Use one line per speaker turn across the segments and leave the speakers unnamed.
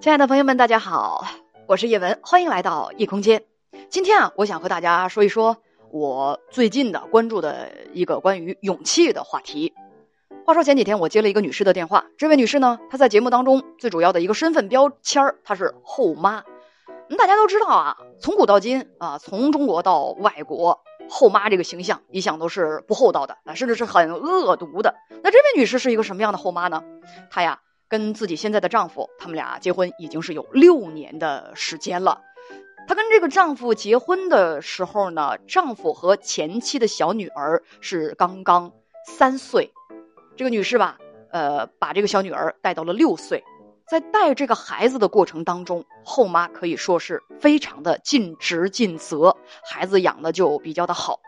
亲爱的朋友们，大家好，我是叶文，欢迎来到异空间。今天啊，我想和大家说一说我最近的关注的一个关于勇气的话题。话说前几天我接了一个女士的电话，这位女士呢，她在节目当中最主要的一个身份标签儿，她是后妈。嗯，大家都知道啊，从古到今啊，从中国到外国，后妈这个形象一向都是不厚道的啊，甚至是很恶毒的。那这位女士是一个什么样的后妈呢？她呀。跟自己现在的丈夫，他们俩结婚已经是有六年的时间了。她跟这个丈夫结婚的时候呢，丈夫和前妻的小女儿是刚刚三岁。这个女士吧，呃，把这个小女儿带到了六岁。在带这个孩子的过程当中，后妈可以说是非常的尽职尽责，孩子养的就比较的好。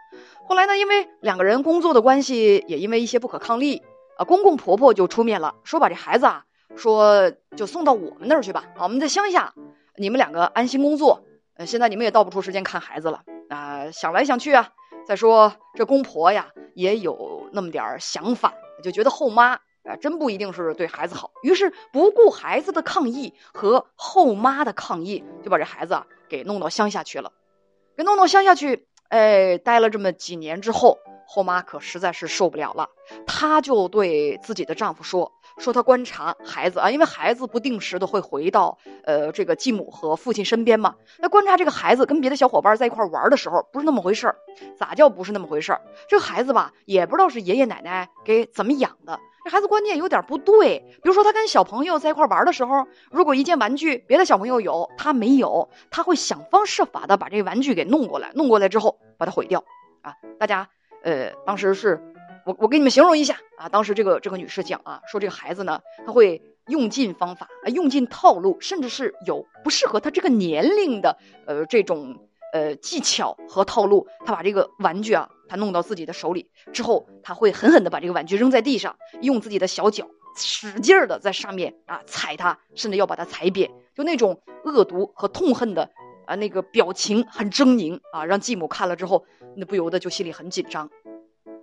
后来呢，因为两个人工作的关系，也因为一些不可抗力，啊，公公婆婆就出面了，说把这孩子啊。说就送到我们那儿去吧，我们在乡下，你们两个安心工作。呃，现在你们也倒不出时间看孩子了啊，想来想去啊，再说这公婆呀也有那么点儿想法，就觉得后妈啊真不一定是对孩子好，于是不顾孩子的抗议和后妈的抗议，就把这孩子啊给弄到乡下去了。给弄到乡下去，哎，待了这么几年之后，后妈可实在是受不了了，她就对自己的丈夫说。说他观察孩子啊，因为孩子不定时的会回到呃这个继母和父亲身边嘛。那观察这个孩子跟别的小伙伴在一块玩的时候，不是那么回事儿。咋叫不是那么回事儿？这孩子吧，也不知道是爷爷奶奶给怎么养的。这孩子观念有点不对。比如说他跟小朋友在一块玩的时候，如果一件玩具别的小朋友有，他没有，他会想方设法的把这个玩具给弄过来，弄过来之后把它毁掉。啊，大家呃当时是。我我给你们形容一下啊，当时这个这个女士讲啊，说这个孩子呢，他会用尽方法啊，用尽套路，甚至是有不适合他这个年龄的呃这种呃技巧和套路。他把这个玩具啊，他弄到自己的手里之后，他会狠狠的把这个玩具扔在地上，用自己的小脚使劲儿的在上面啊踩它，甚至要把它踩扁，就那种恶毒和痛恨的啊那个表情很狰狞啊，让继母看了之后，那不由得就心里很紧张。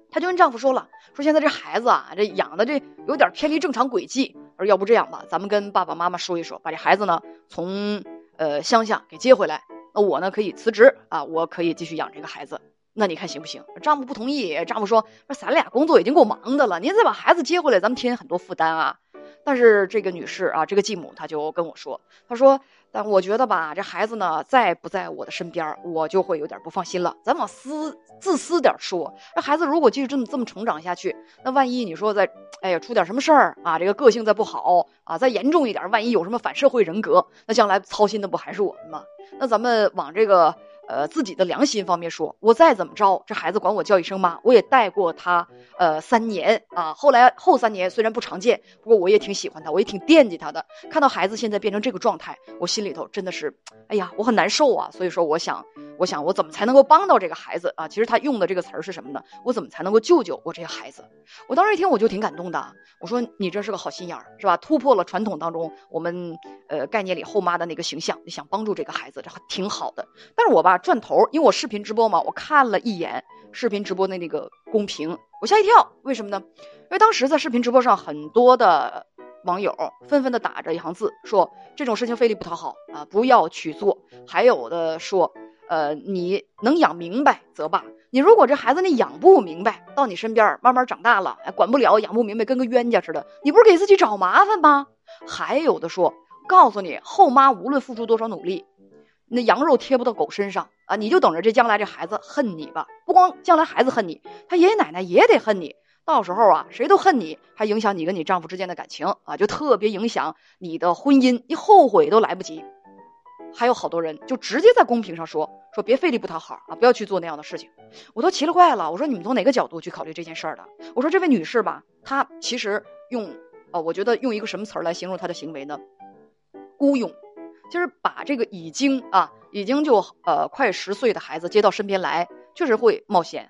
她就跟丈夫说了，说现在这孩子啊，这养的这有点偏离正常轨迹，而要不这样吧，咱们跟爸爸妈妈说一说，把这孩子呢从呃乡下给接回来，那我呢可以辞职啊，我可以继续养这个孩子，那你看行不行？丈夫不同意，丈夫说，说咱俩工作已经够忙的了，您再把孩子接回来，咱们添很多负担啊。但是这个女士啊，这个继母她就跟我说，她说。但我觉得吧，这孩子呢，在不在我的身边，我就会有点不放心了。咱往私自私点说，这孩子如果继续这么这么成长下去，那万一你说在，哎呀，出点什么事儿啊，这个个性再不好啊，再严重一点，万一有什么反社会人格，那将来操心的不还是我们吗？那咱们往这个。呃，自己的良心方面说，我再怎么着，这孩子管我叫一声妈，我也带过他，呃，三年啊。后来后三年虽然不常见，不过我也挺喜欢他，我也挺惦记他的。看到孩子现在变成这个状态，我心里头真的是，哎呀，我很难受啊。所以说，我想。我想，我怎么才能够帮到这个孩子啊？其实他用的这个词儿是什么呢？我怎么才能够救救我这个孩子？我当时一听，我就挺感动的。我说你这是个好心眼儿，是吧？突破了传统当中我们呃概念里后妈的那个形象，你想帮助这个孩子，这还挺好的。但是我吧转头，因为我视频直播嘛，我看了一眼视频直播的那个公屏，我吓一跳。为什么呢？因为当时在视频直播上，很多的网友纷纷的打着一行字，说这种事情费力不讨好啊，不要去做。还有的说。呃，你能养明白则罢。你如果这孩子你养不明白，到你身边慢慢长大了，管不了，养不明白，跟个冤家似的，你不是给自己找麻烦吗？还有的说，告诉你，后妈无论付出多少努力，那羊肉贴不到狗身上啊，你就等着这将来这孩子恨你吧。不光将来孩子恨你，他爷爷奶奶也得恨你。到时候啊，谁都恨你，还影响你跟你丈夫之间的感情啊，就特别影响你的婚姻，你后悔都来不及。还有好多人就直接在公屏上说说别费力不讨好啊，不要去做那样的事情，我都奇了怪了。我说你们从哪个角度去考虑这件事儿的？我说这位女士吧，她其实用呃，我觉得用一个什么词儿来形容她的行为呢？孤勇，就是把这个已经啊，已经就呃快十岁的孩子接到身边来，确实会冒险，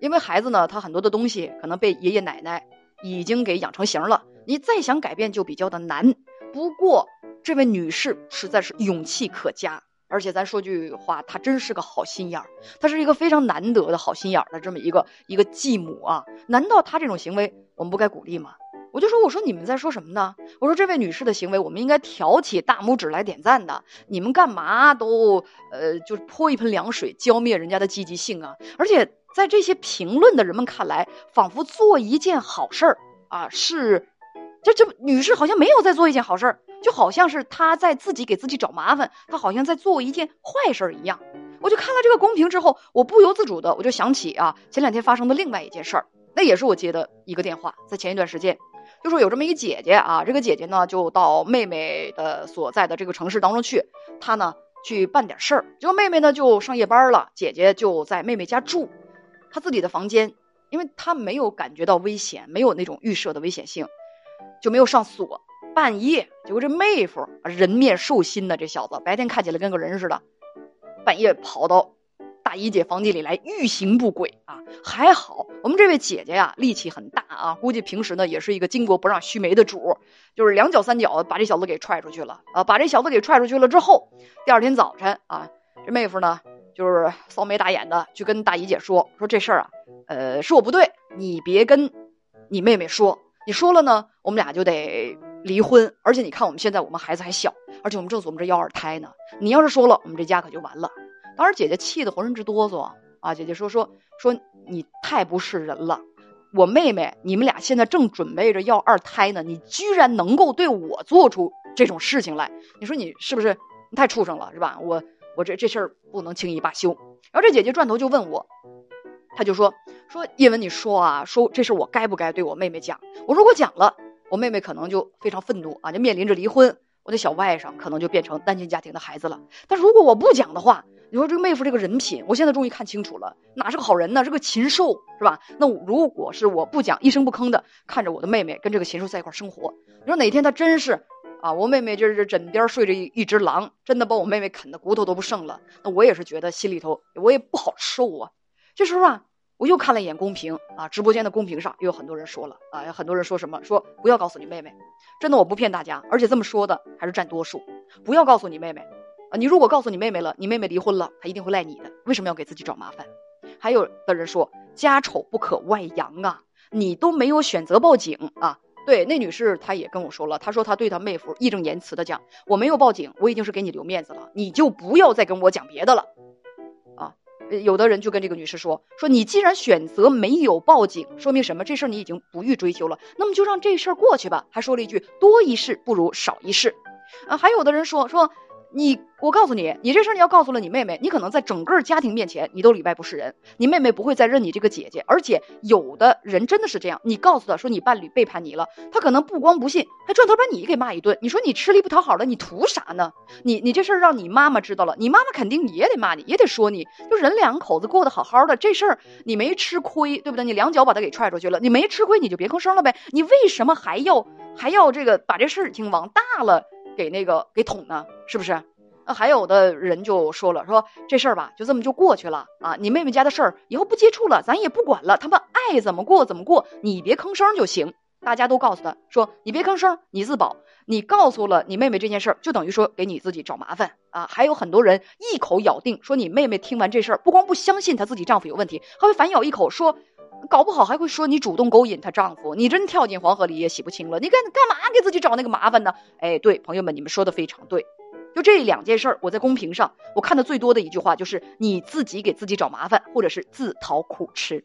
因为孩子呢，他很多的东西可能被爷爷奶奶已经给养成型了，你再想改变就比较的难。不过。这位女士实在是勇气可嘉，而且咱说句话，她真是个好心眼儿，她是一个非常难得的好心眼儿的这么一个一个继母啊！难道她这种行为我们不该鼓励吗？我就说，我说你们在说什么呢？我说这位女士的行为，我们应该挑起大拇指来点赞的。你们干嘛都呃，就是泼一盆凉水，浇灭人家的积极性啊？而且在这些评论的人们看来，仿佛做一件好事儿啊，是这这女士好像没有在做一件好事儿，就好像是她在自己给自己找麻烦，她好像在做一件坏事一样。我就看了这个公屏之后，我不由自主的我就想起啊，前两天发生的另外一件事儿，那也是我接的一个电话，在前一段时间。就说有这么一个姐姐啊，这个姐姐呢就到妹妹的所在的这个城市当中去，她呢去办点事儿，结果妹妹呢就上夜班了，姐姐就在妹妹家住，她自己的房间，因为她没有感觉到危险，没有那种预设的危险性，就没有上锁。半夜，结果这妹夫人面兽心的这小子，白天看起来跟个人似的，半夜跑到。大姨姐房间里来欲行不轨啊，还好我们这位姐姐呀力气很大啊，估计平时呢也是一个巾帼不让须眉的主，就是两脚三脚把这小子给踹出去了啊。把这小子给踹出去了之后，第二天早晨啊，这妹夫呢就是骚眉大眼的去跟大姨姐说说这事儿啊，呃是我不对，你别跟你妹妹说，你说了呢，我们俩就得离婚。而且你看我们现在我们孩子还小，而且我们正琢磨着要二胎呢，你要是说了，我们这家可就完了。当时姐姐气得浑身直哆嗦啊！姐姐说说说你太不是人了，我妹妹你们俩现在正准备着要二胎呢，你居然能够对我做出这种事情来，你说你是不是你太畜生了是吧？我我这这事儿不能轻易罢休。然后这姐姐转头就问我，她就说说叶文你说啊，说这事我该不该对我妹妹讲？我如果讲了，我妹妹可能就非常愤怒啊，就面临着离婚，我的小外甥可能就变成单亲家庭的孩子了。但如果我不讲的话，你说这个妹夫这个人品，我现在终于看清楚了，哪是个好人呢？是个禽兽，是吧？那如果是我不讲，一声不吭的看着我的妹妹跟这个禽兽在一块生活，你说哪天他真是啊，我妹妹就是枕边睡着一一只狼，真的把我妹妹啃的骨头都不剩了，那我也是觉得心里头我也不好受啊。这时候啊，我又看了一眼公屏啊，直播间的公屏上又有很多人说了啊，有很多人说什么说不要告诉你妹妹，真的我不骗大家，而且这么说的还是占多数，不要告诉你妹妹。啊，你如果告诉你妹妹了，你妹妹离婚了，她一定会赖你的。为什么要给自己找麻烦？还有的人说家丑不可外扬啊，你都没有选择报警啊。对，那女士她也跟我说了，她说她对她妹夫义正言辞的讲，我没有报警，我已经是给你留面子了，你就不要再跟我讲别的了。呃，有的人就跟这个女士说，说你既然选择没有报警，说明什么？这事儿你已经不予追究了，那么就让这事儿过去吧。还说了一句，多一事不如少一事。啊，还有的人说说。你，我告诉你，你这事儿你要告诉了你妹妹，你可能在整个家庭面前，你都里外不是人。你妹妹不会再认你这个姐姐，而且有的人真的是这样，你告诉她说你伴侣背叛你了，她可能不光不信，还转头把你给骂一顿。你说你吃力不讨好的，你图啥呢？你你这事儿让你妈妈知道了，你妈妈肯定也得骂你，也得说你。就人两口子过得好好的，这事儿你没吃亏，对不对？你两脚把他给踹出去了，你没吃亏，你就别吭声了呗。你为什么还要还要这个把这事情往大了？给那个给捅呢，是不是？那还有的人就说了，说这事儿吧，就这么就过去了啊。你妹妹家的事儿以后不接触了，咱也不管了，他们爱怎么过怎么过，你别吭声就行。大家都告诉他说，你别吭声，你自保。你告诉了你妹妹这件事儿，就等于说给你自己找麻烦啊。还有很多人一口咬定说，你妹妹听完这事儿，不光不相信她自己丈夫有问题，还会反咬一口说。搞不好还会说你主动勾引她丈夫，你真跳进黄河里也洗不清了。你干干嘛给自己找那个麻烦呢？哎，对，朋友们，你们说的非常对。就这两件事儿，我在公屏上我看的最多的一句话就是你自己给自己找麻烦，或者是自讨苦吃。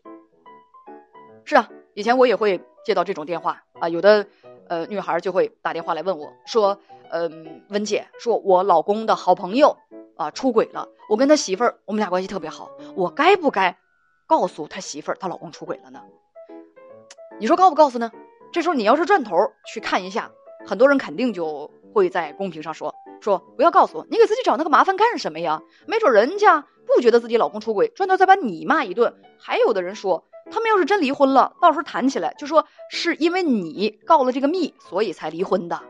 是啊，以前我也会接到这种电话啊，有的呃女孩就会打电话来问我说，嗯，文姐，说我老公的好朋友啊出轨了，我跟他媳妇儿我们俩关系特别好，我该不该？告诉他媳妇儿，她老公出轨了呢。你说告不告诉呢？这时候你要是转头去看一下，很多人肯定就会在公屏上说说不要告诉我，你给自己找那个麻烦干什么呀？没准人家不觉得自己老公出轨，转头再把你骂一顿。还有的人说，他们要是真离婚了，到时候谈起来就说是因为你告了这个密，所以才离婚的。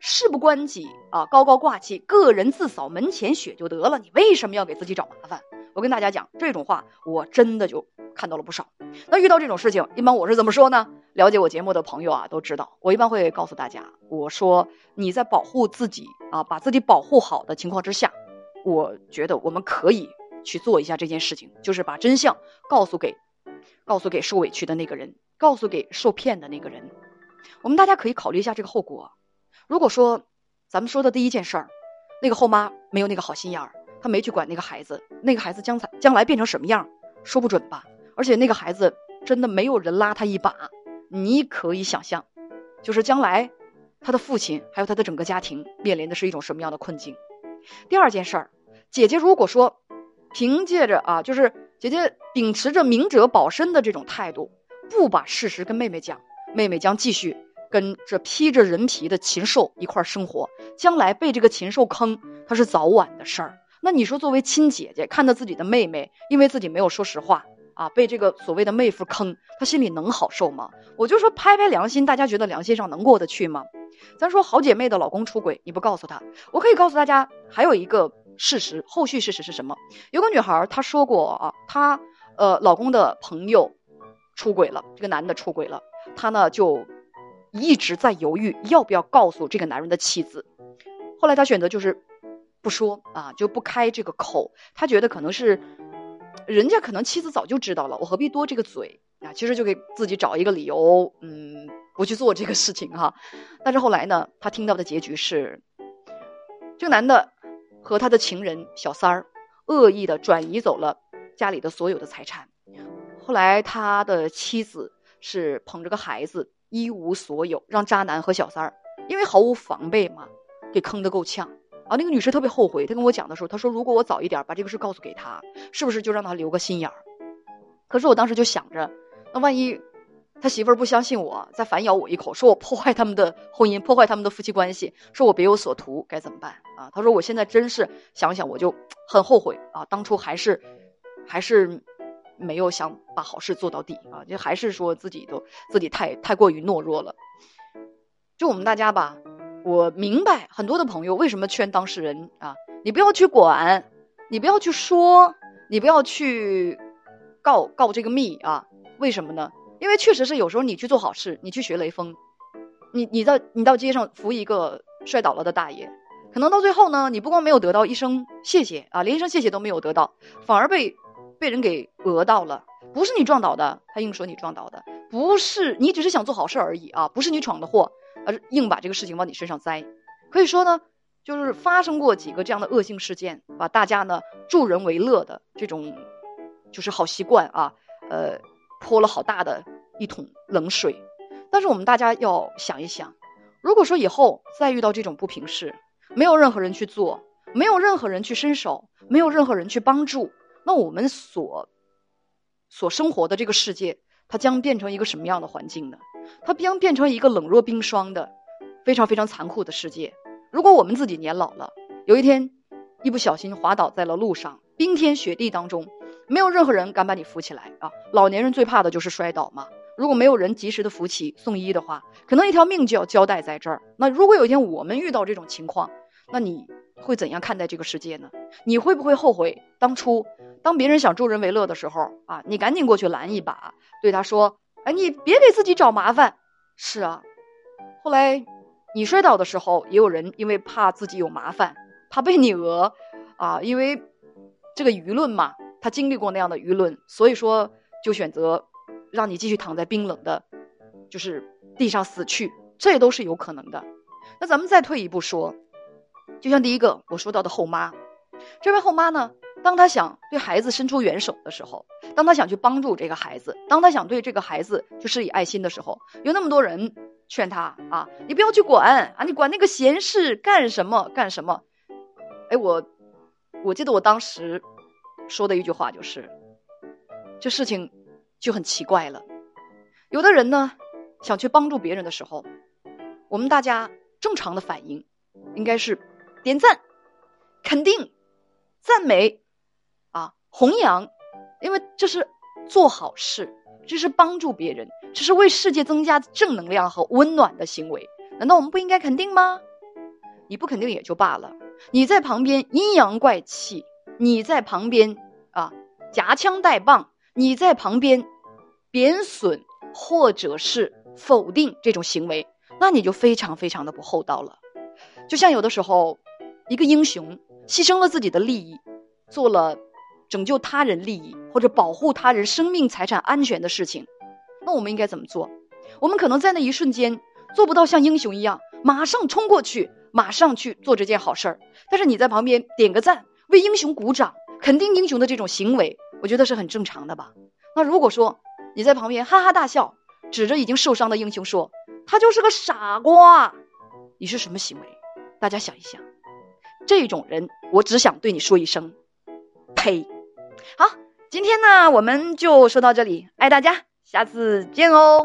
事不关己啊，高高挂起，个人自扫门前雪就得了。你为什么要给自己找麻烦？我跟大家讲这种话，我真的就看到了不少。那遇到这种事情，一般我是怎么说呢？了解我节目的朋友啊，都知道，我一般会告诉大家，我说你在保护自己啊，把自己保护好的情况之下，我觉得我们可以去做一下这件事情，就是把真相告诉给，告诉给受委屈的那个人，告诉给受骗的那个人。我们大家可以考虑一下这个后果。如果说咱们说的第一件事儿，那个后妈没有那个好心眼儿，他没去管那个孩子，那个孩子将才将来变成什么样，说不准吧。而且那个孩子真的没有人拉他一把，你可以想象，就是将来他的父亲还有他的整个家庭面临的是一种什么样的困境。第二件事儿，姐姐如果说凭借着啊，就是姐姐秉持着明哲保身的这种态度，不把事实跟妹妹讲，妹妹将继续。跟这披着人皮的禽兽一块生活，将来被这个禽兽坑，他是早晚的事儿。那你说，作为亲姐姐，看到自己的妹妹因为自己没有说实话啊，被这个所谓的妹夫坑，她心里能好受吗？我就说拍拍良心，大家觉得良心上能过得去吗？咱说好姐妹的老公出轨，你不告诉她，我可以告诉大家还有一个事实，后续事实是什么？有个女孩她说过啊，她呃老公的朋友出轨了，这个男的出轨了，她呢就。一直在犹豫要不要告诉这个男人的妻子，后来她选择就是不说啊，就不开这个口。他觉得可能是人家可能妻子早就知道了，我何必多这个嘴啊？其实就给自己找一个理由，嗯，不去做这个事情哈。但是后来呢，他听到的结局是，这个男的和他的情人小三儿恶意的转移走了家里的所有的财产。后来他的妻子是捧着个孩子。一无所有，让渣男和小三儿因为毫无防备嘛，给坑得够呛啊！那个女士特别后悔，她跟我讲的时候，她说：“如果我早一点把这个事告诉给他，是不是就让他留个心眼儿？”可是我当时就想着，那万一他媳妇儿不相信我，再反咬我一口，说我破坏他们的婚姻，破坏他们的夫妻关系，说我别有所图，该怎么办啊？她说：“我现在真是想想，我就很后悔啊！当初还是，还是。”没有想把好事做到底啊，就还是说自己都自己太太过于懦弱了。就我们大家吧，我明白很多的朋友为什么劝当事人啊，你不要去管，你不要去说，你不要去告告这个密啊。为什么呢？因为确实是有时候你去做好事，你去学雷锋，你你到你到街上扶一个摔倒了的大爷，可能到最后呢，你不光没有得到一声谢谢啊，连一声谢谢都没有得到，反而被。被人给讹到了，不是你撞倒的，他硬说你撞倒的，不是你只是想做好事而已啊，不是你闯的祸，而硬把这个事情往你身上栽。可以说呢，就是发生过几个这样的恶性事件，把大家呢助人为乐的这种就是好习惯啊，呃，泼了好大的一桶冷水。但是我们大家要想一想，如果说以后再遇到这种不平事，没有任何人去做，没有任何人去伸手，没有任何人去帮助。那我们所所生活的这个世界，它将变成一个什么样的环境呢？它将变成一个冷若冰霜的、非常非常残酷的世界。如果我们自己年老了，有一天一不小心滑倒在了路上，冰天雪地当中，没有任何人敢把你扶起来啊！老年人最怕的就是摔倒嘛。如果没有人及时的扶起送医的话，可能一条命就要交代在这儿。那如果有一天我们遇到这种情况，那你会怎样看待这个世界呢？你会不会后悔当初？当别人想助人为乐的时候啊，你赶紧过去拦一把，对他说：“哎，你别给自己找麻烦。”是啊，后来你摔倒的时候，也有人因为怕自己有麻烦，怕被你讹啊，因为这个舆论嘛，他经历过那样的舆论，所以说就选择让你继续躺在冰冷的，就是地上死去，这都是有可能的。那咱们再退一步说，就像第一个我说到的后妈，这位后妈呢？当她想对孩子伸出援手的时候，当她想去帮助这个孩子，当她想对这个孩子去施以爱心的时候，有那么多人劝她啊，你不要去管啊，你管那个闲事干什么干什么？哎，我我记得我当时说的一句话就是，这事情就很奇怪了。有的人呢想去帮助别人的时候，我们大家正常的反应应该是点赞、肯定、赞美啊。弘扬，因为这是做好事，这是帮助别人，这是为世界增加正能量和温暖的行为。难道我们不应该肯定吗？你不肯定也就罢了，你在旁边阴阳怪气，你在旁边啊夹枪带棒，你在旁边贬损或者是否定这种行为，那你就非常非常的不厚道了。就像有的时候，一个英雄牺牲了自己的利益，做了。拯救他人利益或者保护他人生命财产安全的事情，那我们应该怎么做？我们可能在那一瞬间做不到像英雄一样马上冲过去，马上去做这件好事儿。但是你在旁边点个赞，为英雄鼓掌，肯定英雄的这种行为，我觉得是很正常的吧。那如果说你在旁边哈哈大笑，指着已经受伤的英雄说他就是个傻瓜，你是什么行为？大家想一想，这种人，我只想对你说一声，呸！好，今天呢，我们就说到这里，爱大家，下次见哦。